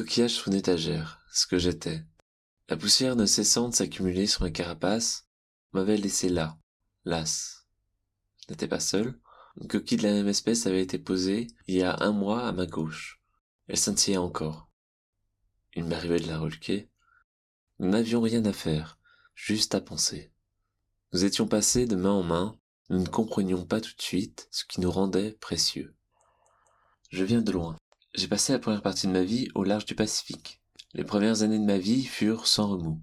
coquillage sur une étagère, ce que j'étais. La poussière ne cessant de s'accumuler sur ma carapace m'avait laissé là, las. Je n'étais pas seul. Une coquille de la même espèce avait été posée il y a un mois à ma gauche. Elle scintillait encore. Il m'arrivait de la reluquer. Nous n'avions rien à faire, juste à penser. Nous étions passés de main en main, nous ne comprenions pas tout de suite ce qui nous rendait précieux. Je viens de loin. J'ai passé la première partie de ma vie au large du Pacifique. Les premières années de ma vie furent sans remous.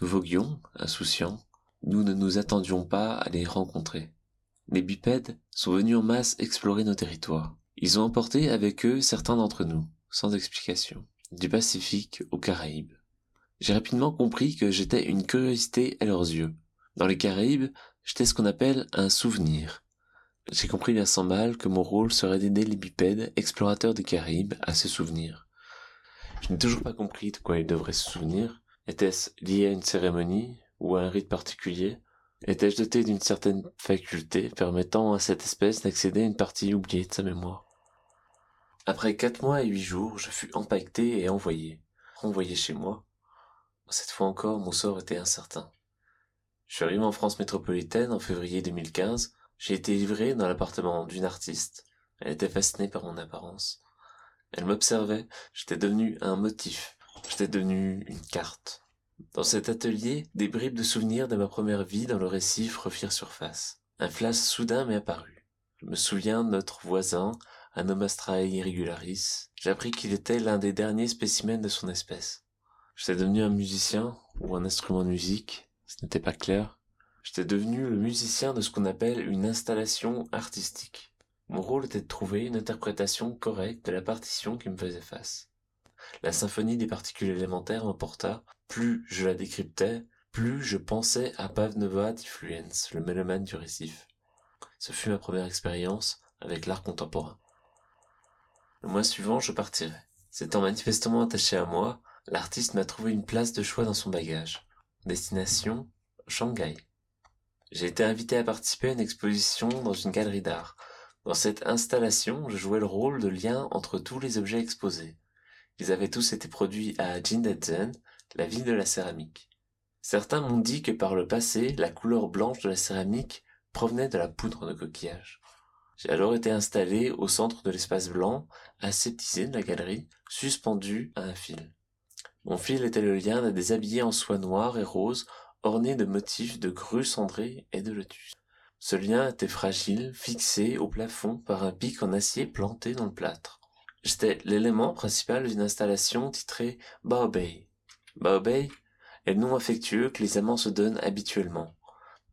Nous voguions, insouciants. Nous ne nous attendions pas à les rencontrer. Les bipèdes sont venus en masse explorer nos territoires. Ils ont emporté avec eux certains d'entre nous, sans explication, du Pacifique aux Caraïbes. J'ai rapidement compris que j'étais une curiosité à leurs yeux. Dans les Caraïbes, j'étais ce qu'on appelle un souvenir. J'ai compris bien sans mal que mon rôle serait d'aider les bipèdes explorateurs des Caraïbes à se souvenir. Je n'ai toujours pas compris de quoi ils devraient se souvenir. Était-ce lié à une cérémonie ou à un rite particulier? Étais-je doté d'une certaine faculté permettant à cette espèce d'accéder à une partie oubliée de sa mémoire? Après quatre mois et huit jours, je fus empaqueté et envoyé. Envoyé chez moi. Cette fois encore, mon sort était incertain. Je suis arrivé en France métropolitaine en février 2015. J'ai été livré dans l'appartement d'une artiste. Elle était fascinée par mon apparence. Elle m'observait. J'étais devenu un motif. J'étais devenu une carte. Dans cet atelier, des bribes de souvenirs de ma première vie dans le récif refirent surface. Un flash soudain m'est apparu. Je me souviens de notre voisin, Anomastrae irregularis. J'appris qu'il était l'un des derniers spécimens de son espèce. J'étais devenu un musicien ou un instrument de musique, ce n'était pas clair. J'étais devenu le musicien de ce qu'on appelle une installation artistique. Mon rôle était de trouver une interprétation correcte de la partition qui me faisait face. La symphonie des particules élémentaires m'emporta. Plus je la décryptais, plus je pensais à Pavnova Diffluence, le mélomane du récif. Ce fut ma première expérience avec l'art contemporain. Le mois suivant, je partirai. S'étant manifestement attaché à moi, l'artiste m'a trouvé une place de choix dans son bagage. Destination Shanghai. J'ai été invité à participer à une exposition dans une galerie d'art. Dans cette installation, je jouais le rôle de lien entre tous les objets exposés. Ils avaient tous été produits à Jindazen, la ville de la céramique. Certains m'ont dit que par le passé, la couleur blanche de la céramique provenait de la poudre de coquillage. J'ai alors été installé au centre de l'espace blanc, aseptisé de la galerie, suspendu à un fil. Mon fil était le lien d'un déshabillé en soie noire et rose, orné de motifs de grues cendrées et de lotus. Ce lien était fragile, fixé au plafond par un pic en acier planté dans le plâtre. J'étais l'élément principal d'une installation titrée Baobei. Baobei est le nom affectueux que les amants se donnent habituellement.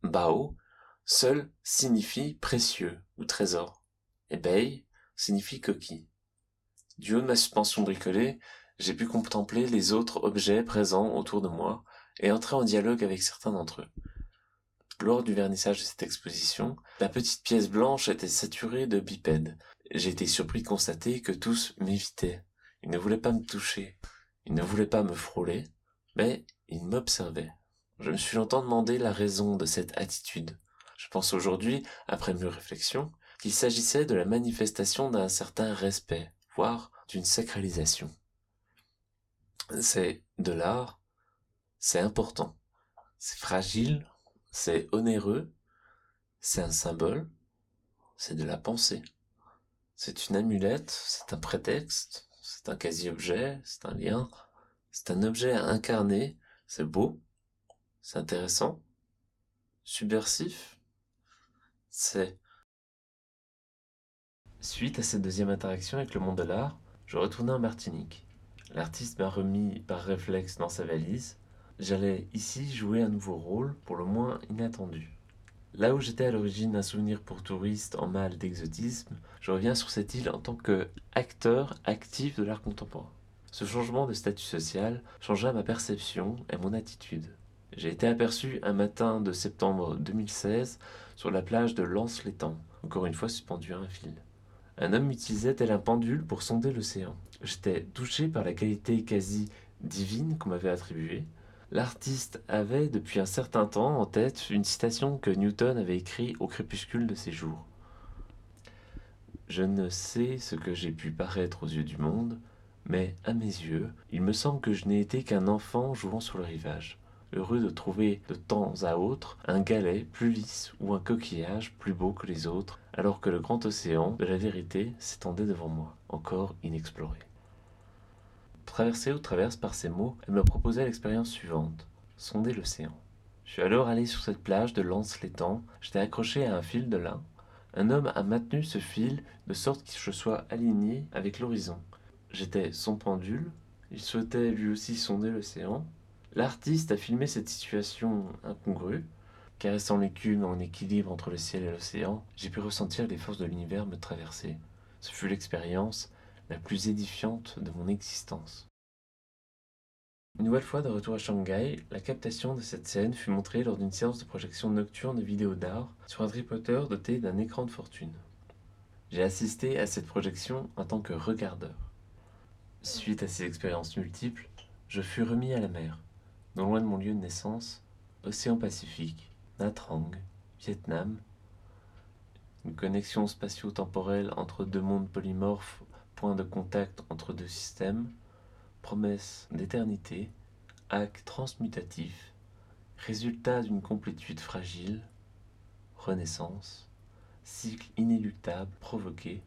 Bao, seul, signifie précieux ou trésor, et Bei signifie coquille. Du haut de ma suspension bricolée, j'ai pu contempler les autres objets présents autour de moi et entrer en dialogue avec certains d'entre eux. Lors du vernissage de cette exposition, la petite pièce blanche était saturée de bipèdes, j'ai été surpris de constater que tous m'évitaient. Ils ne voulaient pas me toucher. Ils ne voulaient pas me frôler. Mais ils m'observaient. Je me suis longtemps demandé la raison de cette attitude. Je pense aujourd'hui, après mes réflexions, qu'il s'agissait de la manifestation d'un certain respect, voire d'une sacralisation. C'est de l'art, c'est important, c'est fragile, c'est onéreux, c'est un symbole, c'est de la pensée. C'est une amulette, c'est un prétexte, c'est un quasi-objet, c'est un lien, c'est un objet incarné, c'est beau, c'est intéressant, subversif, c'est... Suite à cette deuxième interaction avec le monde de l'art, je retournais en Martinique. L'artiste m'a remis par réflexe dans sa valise. J'allais ici jouer un nouveau rôle, pour le moins inattendu. Là où j'étais à l'origine un souvenir pour touristes en mal d'exotisme, je reviens sur cette île en tant que acteur actif de l'art contemporain. Ce changement de statut social changea ma perception et mon attitude. J'ai été aperçu un matin de septembre 2016 sur la plage de Lens-l'Étang, encore une fois suspendu à un fil. Un homme utilisait tel un pendule pour sonder l'océan. J'étais touché par la qualité quasi divine qu'on m'avait attribuée, L'artiste avait depuis un certain temps en tête une citation que Newton avait écrite au crépuscule de ses jours. Je ne sais ce que j'ai pu paraître aux yeux du monde, Mais, à mes yeux, il me semble que je n'ai été qu'un enfant jouant sur le rivage, heureux de trouver de temps à autre un galet plus lisse ou un coquillage plus beau que les autres, alors que le grand océan de la vérité s'étendait devant moi, encore inexploré. Traversée ou traverse par ces mots, elle me proposait l'expérience suivante sonder l'océan. Je suis alors allé sur cette plage de Lance-l'Étang, j'étais accroché à un fil de lin. Un homme a maintenu ce fil de sorte que je sois aligné avec l'horizon. J'étais son pendule, il souhaitait lui aussi sonder l'océan. L'artiste a filmé cette situation incongrue. Caressant l'écume en équilibre entre le ciel et l'océan, j'ai pu ressentir les forces de l'univers me traverser. Ce fut l'expérience la plus édifiante de mon existence. Une nouvelle fois de retour à Shanghai, la captation de cette scène fut montrée lors d'une séance de projection nocturne de vidéos d'art sur un tripoteur doté d'un écran de fortune. J'ai assisté à cette projection en tant que regardeur. Suite à ces expériences multiples, je fus remis à la mer, non loin de mon lieu de naissance, océan Pacifique, Natrang, Vietnam. Une connexion spatio-temporelle entre deux mondes polymorphes, point de contact entre deux systèmes, promesse d'éternité, acte transmutatif, résultat d'une complétude fragile, renaissance, cycle inéluctable provoqué,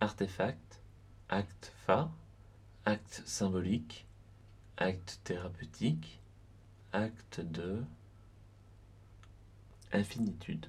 artefact, acte phare, acte symbolique, acte thérapeutique, acte de infinitude.